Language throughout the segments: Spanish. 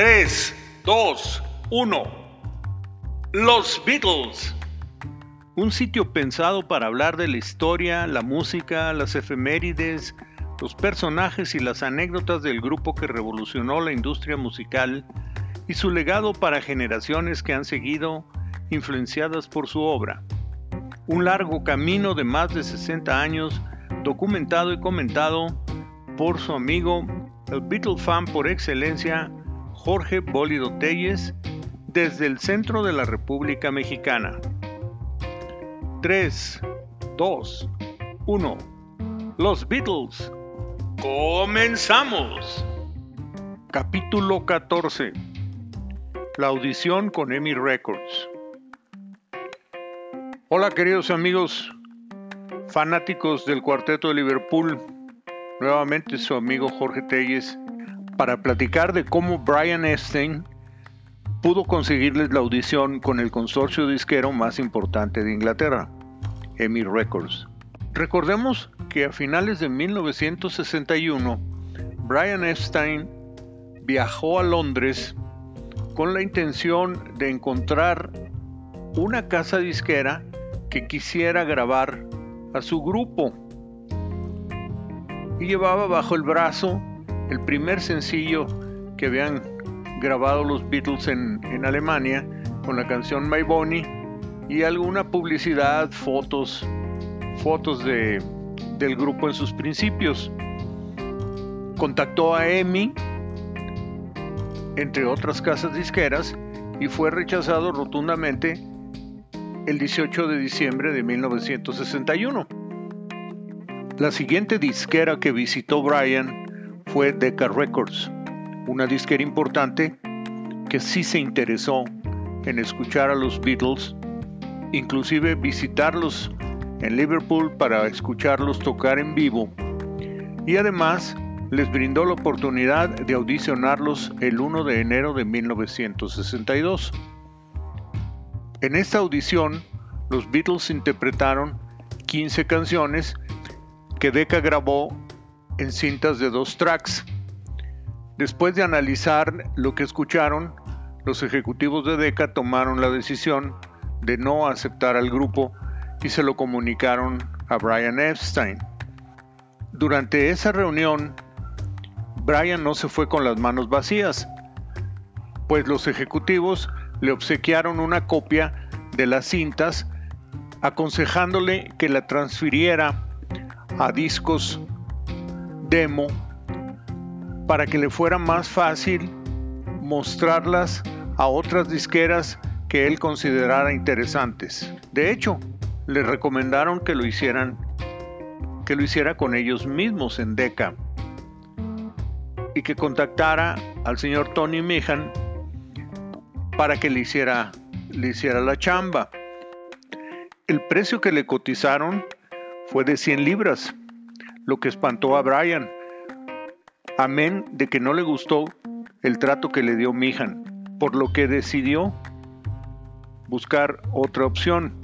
3, 2, 1. Los Beatles. Un sitio pensado para hablar de la historia, la música, las efemérides, los personajes y las anécdotas del grupo que revolucionó la industria musical y su legado para generaciones que han seguido influenciadas por su obra. Un largo camino de más de 60 años documentado y comentado por su amigo, el Beatle fan por excelencia, Jorge Bólido Telles, desde el centro de la República Mexicana. 3, 2, 1. Los Beatles. Comenzamos. Capítulo 14. La audición con EMI Records. Hola queridos amigos, fanáticos del Cuarteto de Liverpool. Nuevamente su amigo Jorge Telles para platicar de cómo Brian Epstein pudo conseguirles la audición con el consorcio disquero más importante de Inglaterra, EMI Records. Recordemos que a finales de 1961, Brian Epstein viajó a Londres con la intención de encontrar una casa disquera que quisiera grabar a su grupo y llevaba bajo el brazo el primer sencillo que habían grabado los Beatles en, Alemania con la canción My Bonnie y alguna publicidad, fotos, fotos de, del grupo en sus principios. Contactó a EMI, entre otras casas disqueras, y fue rechazado rotundamente el 18 de diciembre de 1961. La siguiente disquera que visitó Brian fue Decca Records, una disquera importante que sí se interesó en escuchar a los Beatles, inclusive visitarlos en Liverpool para escucharlos tocar en vivo y además les brindó la oportunidad de audicionarlos el 1 de enero de 1962. En esta audición, los Beatles interpretaron 15 canciones que Decca grabó en cintas de dos tracks. Después de analizar lo que escucharon, los ejecutivos de Decca tomaron la decisión de no aceptar al grupo y se lo comunicaron a Brian Epstein. Durante esa reunión, Brian no se fue con las manos vacías, pues los ejecutivos le obsequiaron una copia de las cintas aconsejándole que la transfiriera a discos demo para que le fuera más fácil mostrarlas a otras disqueras que él considerara interesantes. De hecho, le recomendaron que lo hicieran que lo hiciera con ellos mismos en Deca y que contactara al señor Tony Meehan para que le hiciera, le hiciera la chamba. El precio que le cotizaron fue de 100 libras, lo que espantó a Brian. Amén de que no le gustó el trato que le dio Mihan, por lo que decidió buscar otra opción,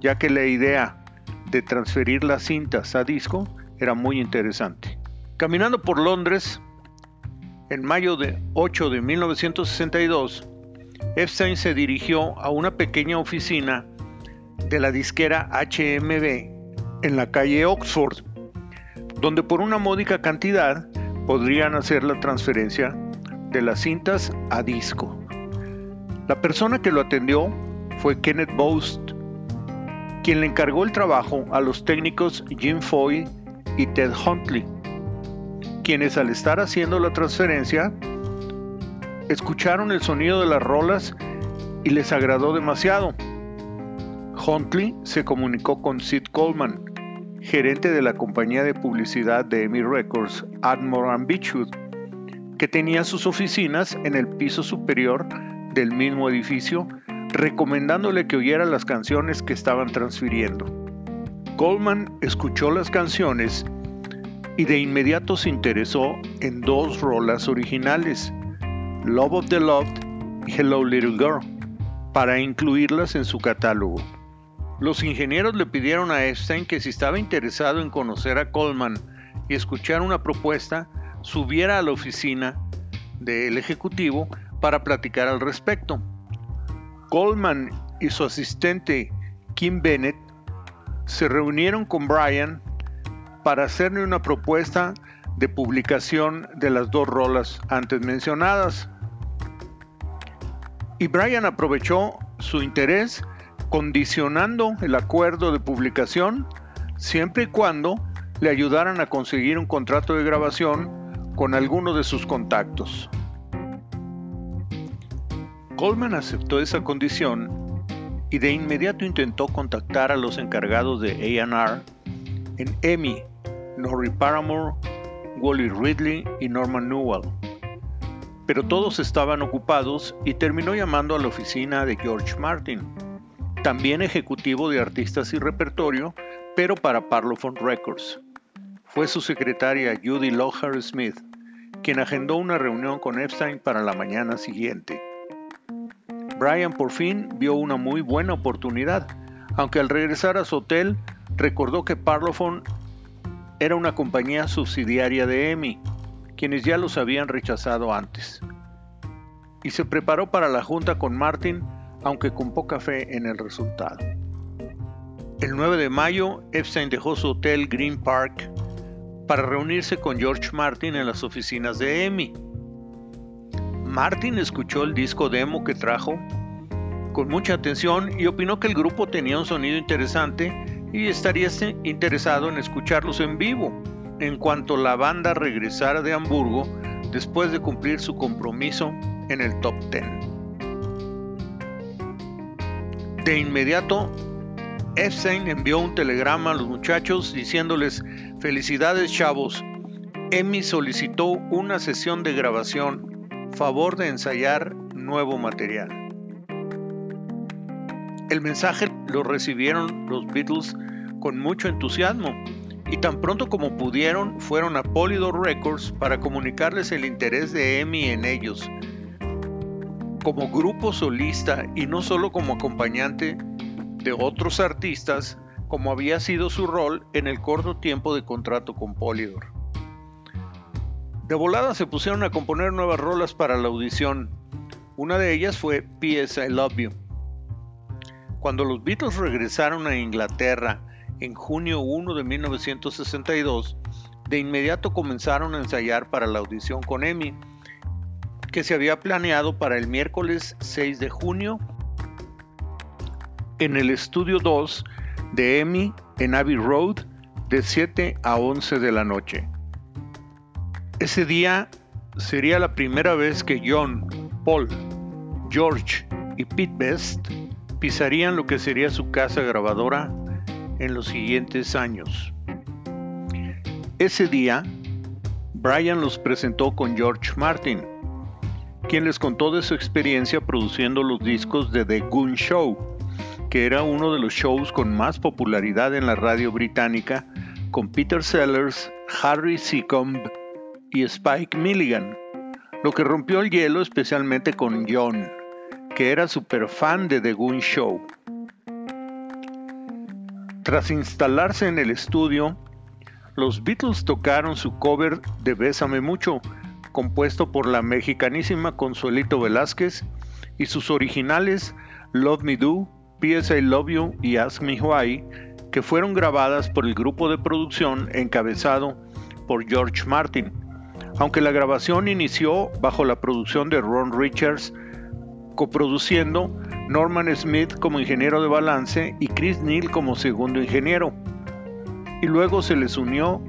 ya que la idea de transferir las cintas a disco era muy interesante. Caminando por Londres, en mayo de 8 de 1962, Epstein se dirigió a una pequeña oficina de la disquera HMB en la calle Oxford, donde por una módica cantidad podrían hacer la transferencia de las cintas a disco. La persona que lo atendió fue Kenneth Boast, quien le encargó el trabajo a los técnicos Jim Foy y Ted Huntley, quienes al estar haciendo la transferencia escucharon el sonido de las rolas y les agradó demasiado. Huntley se comunicó con Sid Coleman, gerente de la compañía de publicidad de EMI Records, Admiral Beechwood, que tenía sus oficinas en el piso superior del mismo edificio, recomendándole que oyera las canciones que estaban transfiriendo. Coleman escuchó las canciones y de inmediato se interesó en dos rolas originales, Love of the Loved y Hello Little Girl, para incluirlas en su catálogo. Los ingenieros le pidieron a Epstein que si estaba interesado en conocer a Coleman y escuchar una propuesta, subiera a la oficina del ejecutivo para platicar al respecto. Goldman y su asistente Kim Bennett se reunieron con Brian para hacerle una propuesta de publicación de las dos rolas antes mencionadas. Y Brian aprovechó su interés condicionando el acuerdo de publicación siempre y cuando le ayudaran a conseguir un contrato de grabación con alguno de sus contactos. Coleman aceptó esa condición y de inmediato intentó contactar a los encargados de AR en EMI, Norrie Paramore, Wally Ridley y Norman Newell. Pero todos estaban ocupados y terminó llamando a la oficina de George Martin, también ejecutivo de artistas y repertorio, pero para Parlophone Records. Fue su secretaria Judy Lohar Smith quien agendó una reunión con Epstein para la mañana siguiente. Brian por fin vio una muy buena oportunidad, aunque al regresar a su hotel recordó que Parlophone era una compañía subsidiaria de EMI, quienes ya los habían rechazado antes. Y se preparó para la junta con Martin, aunque con poca fe en el resultado. El 9 de mayo, Epstein dejó su hotel Green Park para reunirse con George Martin en las oficinas de EMI. Martin escuchó el disco demo que trajo con mucha atención y opinó que el grupo tenía un sonido interesante y estaría interesado en escucharlos en vivo en cuanto la banda regresara de Hamburgo después de cumplir su compromiso en el top 10. De inmediato, Epstein envió un telegrama a los muchachos diciéndoles felicidades chavos, Emi solicitó una sesión de grabación, favor de ensayar nuevo material. El mensaje lo recibieron los Beatles con mucho entusiasmo y tan pronto como pudieron fueron a Polydor Records para comunicarles el interés de Emi en ellos. Como grupo solista y no solo como acompañante de otros artistas, como había sido su rol en el corto tiempo de contrato con Polydor. De volada se pusieron a componer nuevas rolas para la audición. Una de ellas fue P.S. I Love You. Cuando los Beatles regresaron a Inglaterra en junio 1 de 1962, de inmediato comenzaron a ensayar para la audición con Emi, que se había planeado para el miércoles 6 de junio en el estudio 2 de Emi en Abbey Road de 7 a 11 de la noche. Ese día sería la primera vez que John, Paul, George y Pete Best pisarían lo que sería su casa grabadora en los siguientes años. Ese día, Brian los presentó con George Martin, quien les contó de su experiencia produciendo los discos de The Goon Show, que era uno de los shows con más popularidad en la radio británica, con Peter Sellers, Harry Seacombe y Spike Milligan, lo que rompió el hielo especialmente con John, que era super fan de The Goon Show. Tras instalarse en el estudio, los Beatles tocaron su cover de Bésame Mucho, compuesto por la mexicanísima Consuelito Velázquez, y sus originales Love Me Do, P.S. I Love You y Ask Me Why, que fueron grabadas por el grupo de producción encabezado por George Martin, aunque la grabación inició bajo la producción de Ron Richards, coproduciendo Norman Smith como ingeniero de balance y Chris Neal como segundo ingeniero. Y luego se les unió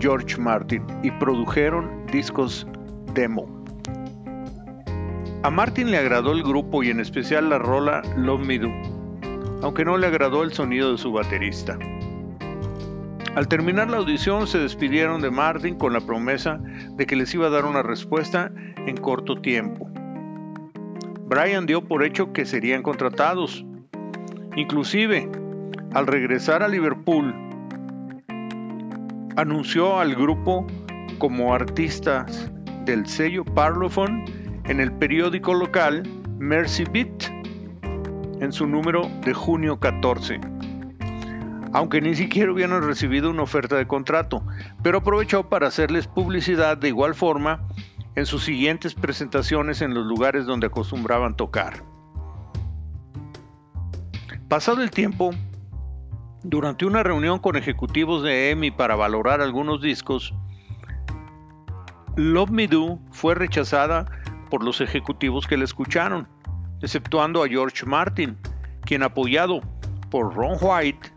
George Martin y produjeron discos demo. A Martin le agradó el grupo y en especial la rola Love Me Do, aunque no le agradó el sonido de su baterista. Al terminar la audición se despidieron de Martin con la promesa de que les iba a dar una respuesta en corto tiempo. Brian dio por hecho que serían contratados. Inclusive, al regresar a Liverpool, anunció al grupo como artistas del sello Parlophone en el periódico local Mercy Beat en su número de junio 14. Aunque ni siquiera hubieran recibido una oferta de contrato, pero aprovechó para hacerles publicidad de igual forma en sus siguientes presentaciones en los lugares donde acostumbraban tocar. Pasado el tiempo, durante una reunión con ejecutivos de EMI para valorar algunos discos, Love Me Do fue rechazada por los ejecutivos que la escucharon, exceptuando a George Martin, quien apoyado por Ron White,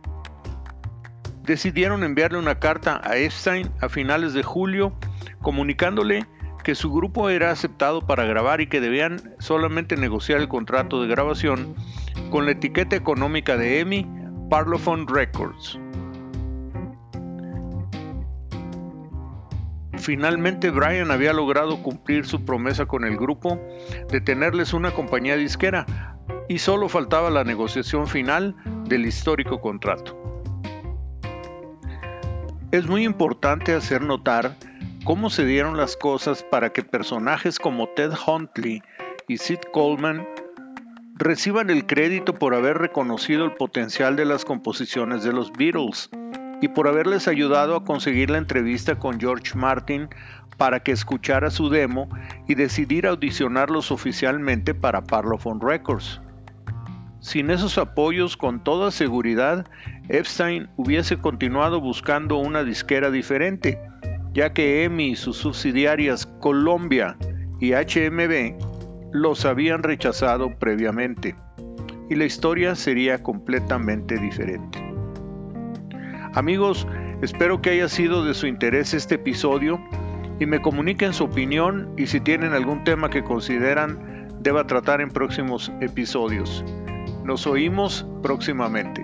decidieron enviarle una carta a Epstein a finales de julio comunicándole que su grupo era aceptado para grabar y que debían solamente negociar el contrato de grabación con la etiqueta económica de EMI, Parlophone Records. Finalmente Brian había logrado cumplir su promesa con el grupo de tenerles una compañía disquera y solo faltaba la negociación final del histórico contrato. Es muy importante hacer notar cómo se dieron las cosas para que personajes como Ted Huntley y Sid Coleman reciban el crédito por haber reconocido el potencial de las composiciones de los Beatles y por haberles ayudado a conseguir la entrevista con George Martin para que escuchara su demo y decidir audicionarlos oficialmente para Parlophone Records. Sin esos apoyos, con toda seguridad, Epstein hubiese continuado buscando una disquera diferente, ya que EMI y sus subsidiarias Columbia y HMB los habían rechazado previamente, y la historia sería completamente diferente. Amigos, espero que haya sido de su interés este episodio y me comuniquen su opinión y si tienen algún tema que consideran deba tratar en próximos episodios. Nos oímos próximamente.